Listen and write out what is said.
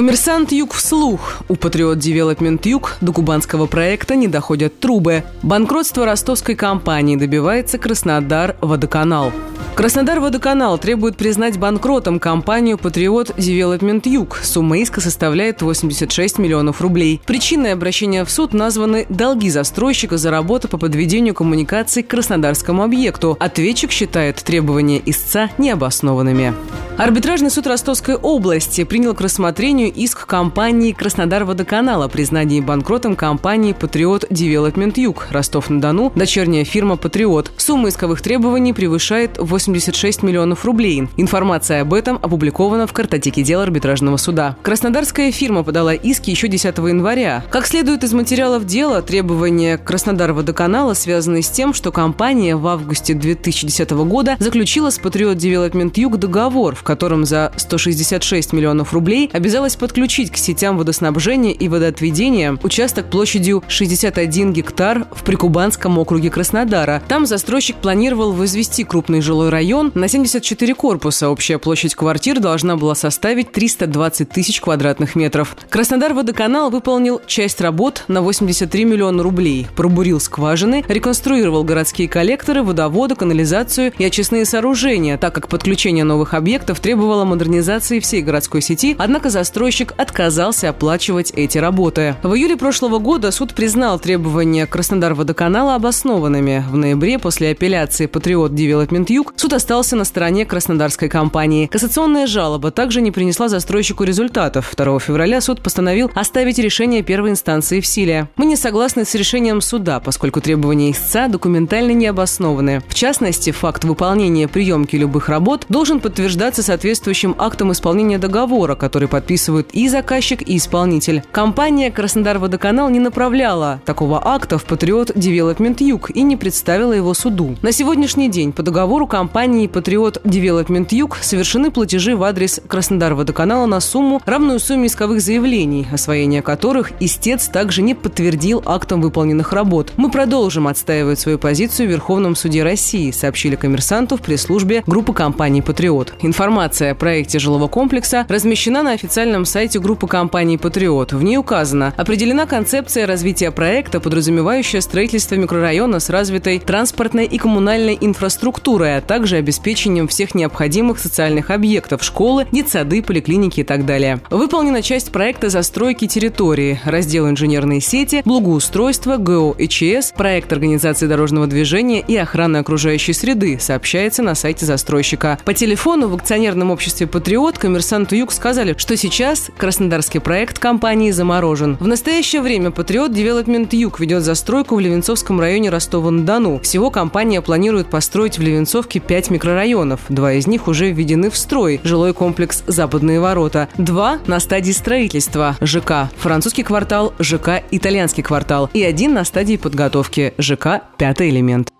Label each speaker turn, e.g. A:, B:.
A: Коммерсант Юг вслух. У Патриот Development Юг до кубанского проекта не доходят трубы. Банкротство ростовской компании добивается Краснодар Водоканал. Краснодар Водоканал требует признать банкротом компанию Патриот Development Юг. Сумма иска составляет 86 миллионов рублей. Причиной обращения в суд названы долги застройщика за работу по подведению коммуникаций к краснодарскому объекту. Ответчик считает требования истца необоснованными. Арбитражный суд Ростовской области принял к рассмотрению иск компании Краснодар Водоканал о признании банкротом компании Патриот Development Юг Ростов-на-Дону, дочерняя фирма Патриот. Сумма исковых требований превышает 86 миллионов рублей. Информация об этом опубликована в картотеке дел арбитражного суда. Краснодарская фирма подала иски еще 10 января. Как следует из материалов дела, требования Краснодар Водоканала связаны с тем, что компания в августе 2010 года заключила с Патриот Development Юг договор, в котором за 166 миллионов рублей обязалась подключить к сетям водоснабжения и водоотведения участок площадью 61 гектар в Прикубанском округе Краснодара. Там застройщик планировал возвести крупный жилой район на 74 корпуса. Общая площадь квартир должна была составить 320 тысяч квадратных метров. Краснодар водоканал выполнил часть работ на 83 миллиона рублей, пробурил скважины, реконструировал городские коллекторы, водоводы, канализацию и очистные сооружения, так как подключение новых объектов требовала модернизации всей городской сети, однако застройщик отказался оплачивать эти работы. В июле прошлого года суд признал требования Краснодар-водоканала обоснованными. В ноябре после апелляции «Патриот Development Юг» суд остался на стороне краснодарской компании. Кассационная жалоба также не принесла застройщику результатов. 2 февраля суд постановил оставить решение первой инстанции в силе. Мы не согласны с решением суда, поскольку требования истца документально не обоснованы. В частности, факт выполнения приемки любых работ должен подтверждаться соответствующим актом исполнения договора, который подписывают и заказчик, и исполнитель. Компания «Краснодар Водоканал» не направляла такого акта в Патриот Девелопмент Юг и не представила его суду. На сегодняшний день по договору компании Патриот Девелопмент Юг совершены платежи в адрес Краснодар Водоканала на сумму, равную сумме исковых заявлений, освоение которых истец также не подтвердил актом выполненных работ. Мы продолжим отстаивать свою позицию в Верховном суде России, сообщили коммерсанту в пресс-службе группы компаний «Патриот». Информация о проекте жилого комплекса размещена на официальном сайте группы компаний «Патриот». В ней указано, определена концепция развития проекта, подразумевающая строительство микрорайона с развитой транспортной и коммунальной инфраструктурой, а также обеспечением всех необходимых социальных объектов – школы, детсады, поликлиники и так далее. Выполнена часть проекта застройки территории, раздел инженерные сети, благоустройство, ГО и ЧС, проект организации дорожного движения и охраны окружающей среды, сообщается на сайте застройщика. По телефону в акционерном обществе «Патриот» коммерсанту «Юг» сказали, что сейчас краснодарский проект компании заморожен. В настоящее время «Патриот Девелопмент Юг» ведет застройку в Левенцовском районе Ростова-на-Дону. Всего компания планирует построить в Левенцовке пять микрорайонов. Два из них уже введены в строй. Жилой комплекс «Западные ворота». Два на стадии строительства. ЖК «Французский квартал», ЖК «Итальянский квартал». И один на стадии подготовки. ЖК «Пятый элемент».